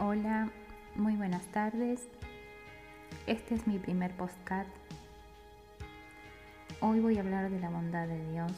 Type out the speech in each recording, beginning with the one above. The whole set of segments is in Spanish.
Hola, muy buenas tardes. Este es mi primer postcat. Hoy voy a hablar de la bondad de Dios.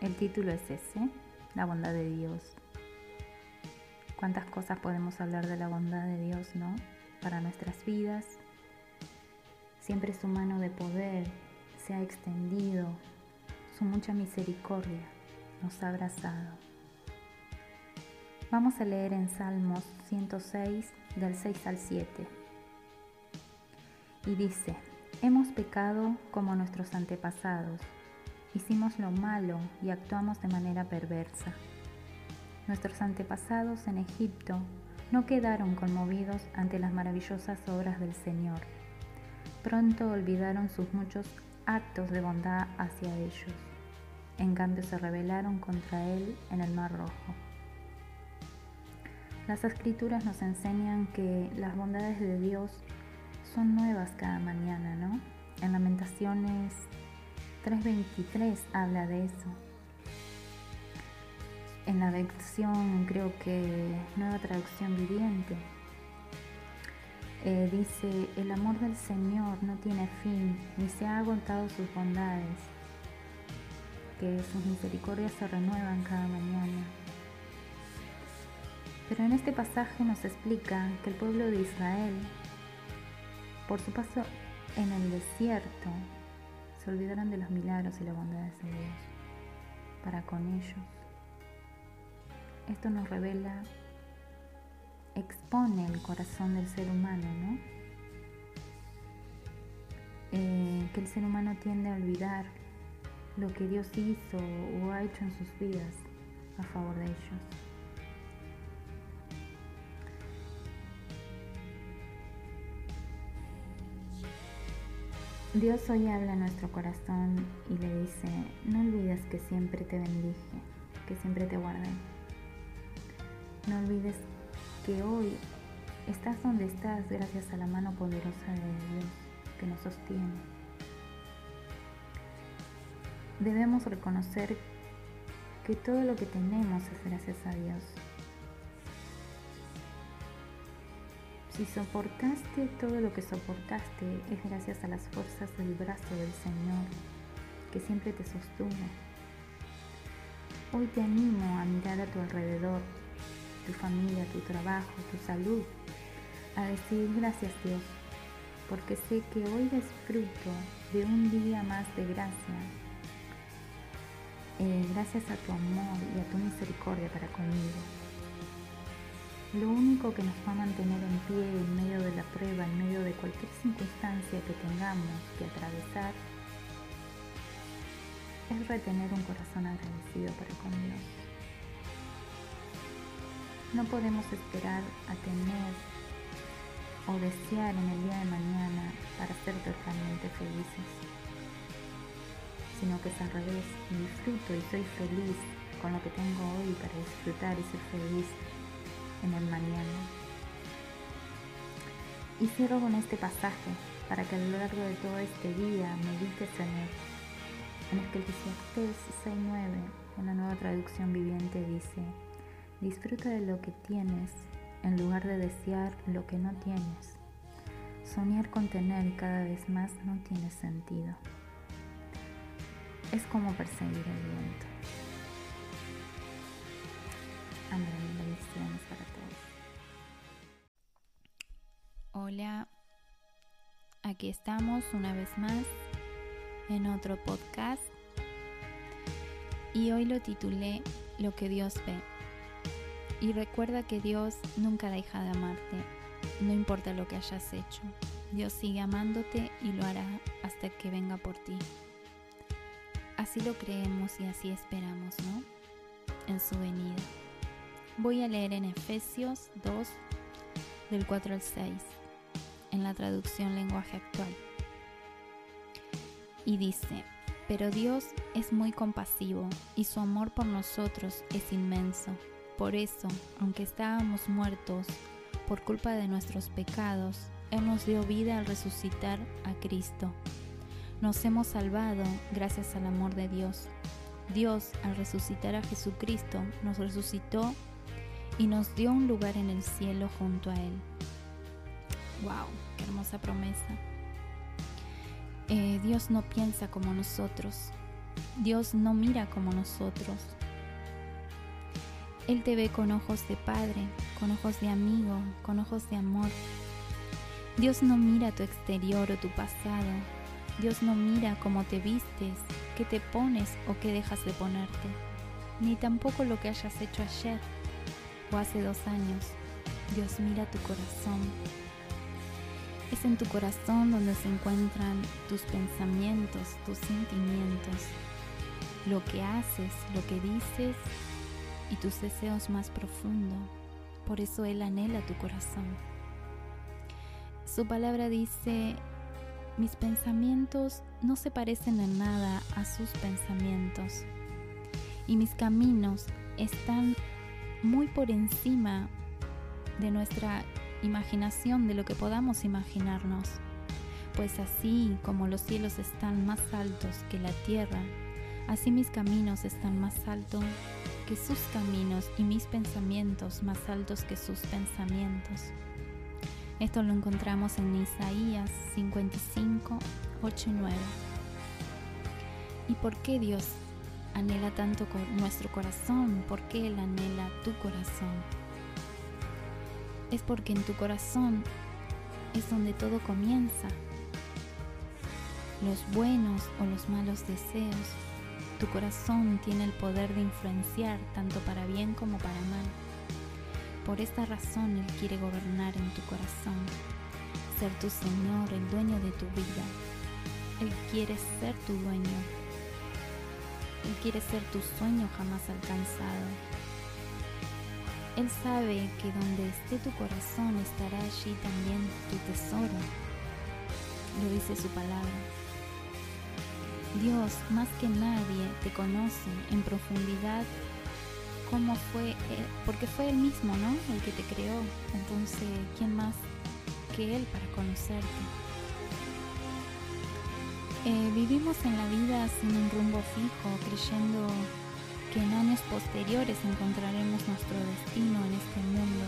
El título es ese, la bondad de Dios. ¿Cuántas cosas podemos hablar de la bondad de Dios, no? Para nuestras vidas. Siempre su mano de poder se ha extendido, su mucha misericordia nos ha abrazado. Vamos a leer en Salmos 106 del 6 al 7. Y dice, hemos pecado como nuestros antepasados, hicimos lo malo y actuamos de manera perversa. Nuestros antepasados en Egipto no quedaron conmovidos ante las maravillosas obras del Señor. Pronto olvidaron sus muchos actos de bondad hacia ellos. En cambio se rebelaron contra Él en el Mar Rojo. Las escrituras nos enseñan que las bondades de Dios son nuevas cada mañana, ¿no? En Lamentaciones 3.23 habla de eso. En la versión, creo que nueva traducción viviente, eh, dice, el amor del Señor no tiene fin, ni se ha agotado sus bondades, que sus misericordias se renuevan cada mañana. Pero en este pasaje nos explica que el pueblo de Israel, por su paso en el desierto, se olvidaron de los milagros y las bondades de Dios para con ellos. Esto nos revela, expone el corazón del ser humano, ¿no? Eh, que el ser humano tiende a olvidar lo que Dios hizo o ha hecho en sus vidas a favor de ellos. Dios hoy habla a nuestro corazón y le dice, no olvides que siempre te bendije, que siempre te guardé. No olvides que hoy estás donde estás gracias a la mano poderosa de Dios que nos sostiene. Debemos reconocer que todo lo que tenemos es gracias a Dios Si soportaste todo lo que soportaste es gracias a las fuerzas del brazo del Señor que siempre te sostuvo. Hoy te animo a mirar a tu alrededor, tu familia, tu trabajo, tu salud, a decir gracias Dios, porque sé que hoy disfruto de un día más de gracia, eh, gracias a tu amor y a tu misericordia para conmigo. Lo único que nos va a mantener en pie en medio de la prueba, en medio de cualquier circunstancia que tengamos que atravesar, es retener un corazón agradecido para con Dios. No podemos esperar a tener o desear en el día de mañana para ser totalmente felices, sino que es al revés, disfruto y soy feliz con lo que tengo hoy para disfrutar y ser feliz en el mañana. Y cierro con este pasaje para que a lo largo de todo este día medites en él. En Eclesiastes 6.9, en la nueva traducción viviente, dice, disfruta de lo que tienes en lugar de desear lo que no tienes. Soñar con tener cada vez más no tiene sentido. Es como perseguir el viento. Amén. Bendiciones para todos. Hola, aquí estamos una vez más en otro podcast y hoy lo titulé Lo que Dios ve. Y recuerda que Dios nunca deja de amarte, no importa lo que hayas hecho. Dios sigue amándote y lo hará hasta que venga por ti. Así lo creemos y así esperamos, ¿no? En su venida. Voy a leer en Efesios 2, del 4 al 6, en la traducción lenguaje actual. Y dice, pero Dios es muy compasivo y su amor por nosotros es inmenso. Por eso, aunque estábamos muertos por culpa de nuestros pecados, Él nos dio vida al resucitar a Cristo. Nos hemos salvado gracias al amor de Dios. Dios, al resucitar a Jesucristo, nos resucitó y nos dio un lugar en el cielo junto a Él. ¡Wow! ¡Qué hermosa promesa! Eh, Dios no piensa como nosotros. Dios no mira como nosotros. Él te ve con ojos de padre, con ojos de amigo, con ojos de amor. Dios no mira tu exterior o tu pasado. Dios no mira cómo te vistes, qué te pones o qué dejas de ponerte, ni tampoco lo que hayas hecho ayer o hace dos años. Dios mira tu corazón. Es en tu corazón donde se encuentran tus pensamientos, tus sentimientos, lo que haces, lo que dices y tus deseos más profundos. Por eso Él anhela tu corazón. Su palabra dice, mis pensamientos no se parecen en nada a sus pensamientos y mis caminos están muy por encima de nuestra imaginación, de lo que podamos imaginarnos. Pues así como los cielos están más altos que la tierra, así mis caminos están más altos que sus caminos y mis pensamientos más altos que sus pensamientos. Esto lo encontramos en Isaías 55, 8 y 9. ¿Y por qué Dios anhela tanto nuestro corazón? ¿Por qué Él anhela tu corazón? Es porque en tu corazón es donde todo comienza. Los buenos o los malos deseos. Tu corazón tiene el poder de influenciar tanto para bien como para mal. Por esta razón Él quiere gobernar en tu corazón, ser tu Señor, el dueño de tu vida. Él quiere ser tu dueño. Él quiere ser tu sueño jamás alcanzado. Él sabe que donde esté tu corazón estará allí también tu tesoro. Lo dice su palabra. Dios más que nadie te conoce en profundidad cómo fue, eh, porque fue Él mismo, ¿no? El que te creó. Entonces, ¿quién más que Él para conocerte? Eh, vivimos en la vida sin un rumbo fijo, creyendo que en años posteriores encontraremos nuestro destino en este mundo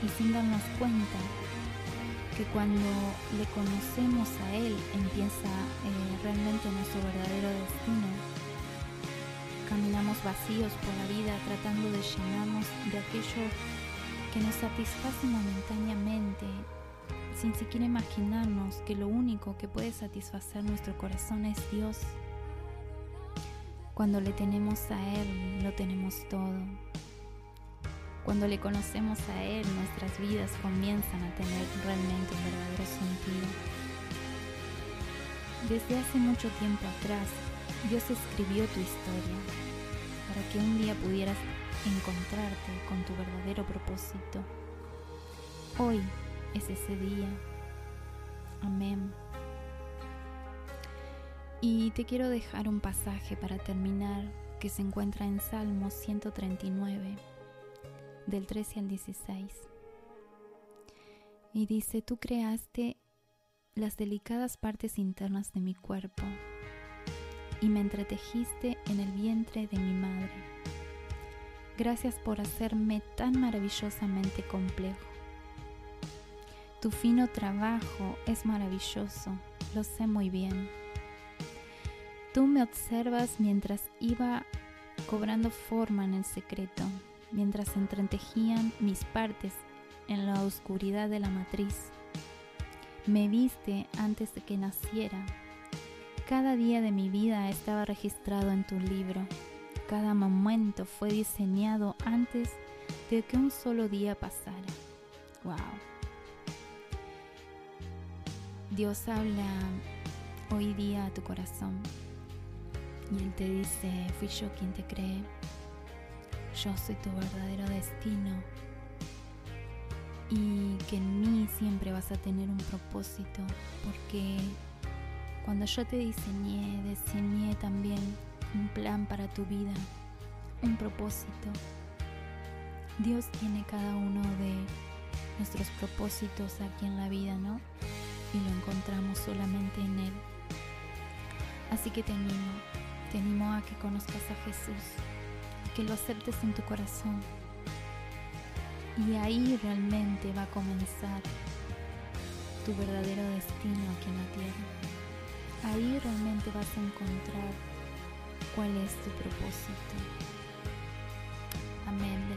y sin darnos cuenta que cuando le conocemos a Él empieza eh, realmente nuestro verdadero destino. Caminamos vacíos por la vida tratando de llenarnos de aquello que nos satisface momentáneamente sin siquiera imaginarnos que lo único que puede satisfacer nuestro corazón es Dios. Cuando le tenemos a Él, lo tenemos todo. Cuando le conocemos a Él, nuestras vidas comienzan a tener realmente un verdadero sentido. Desde hace mucho tiempo atrás, Dios escribió tu historia para que un día pudieras encontrarte con tu verdadero propósito. Hoy es ese día. Amén. Y te quiero dejar un pasaje para terminar que se encuentra en Salmos 139, del 13 al 16. Y dice, tú creaste las delicadas partes internas de mi cuerpo y me entretejiste en el vientre de mi madre. Gracias por hacerme tan maravillosamente complejo. Tu fino trabajo es maravilloso, lo sé muy bien. Tú me observas mientras iba cobrando forma en el secreto, mientras entretejían mis partes en la oscuridad de la matriz. Me viste antes de que naciera. Cada día de mi vida estaba registrado en tu libro. Cada momento fue diseñado antes de que un solo día pasara. ¡Wow! Dios habla hoy día a tu corazón y Él te dice, fui yo quien te cree, yo soy tu verdadero destino y que en mí siempre vas a tener un propósito porque cuando yo te diseñé, diseñé también un plan para tu vida, un propósito. Dios tiene cada uno de nuestros propósitos aquí en la vida, ¿no? y lo encontramos solamente en Él. Así que te animo, te animo a que conozcas a Jesús, y que lo aceptes en tu corazón. Y ahí realmente va a comenzar tu verdadero destino aquí en la tierra. Ahí realmente vas a encontrar cuál es tu propósito. Amén.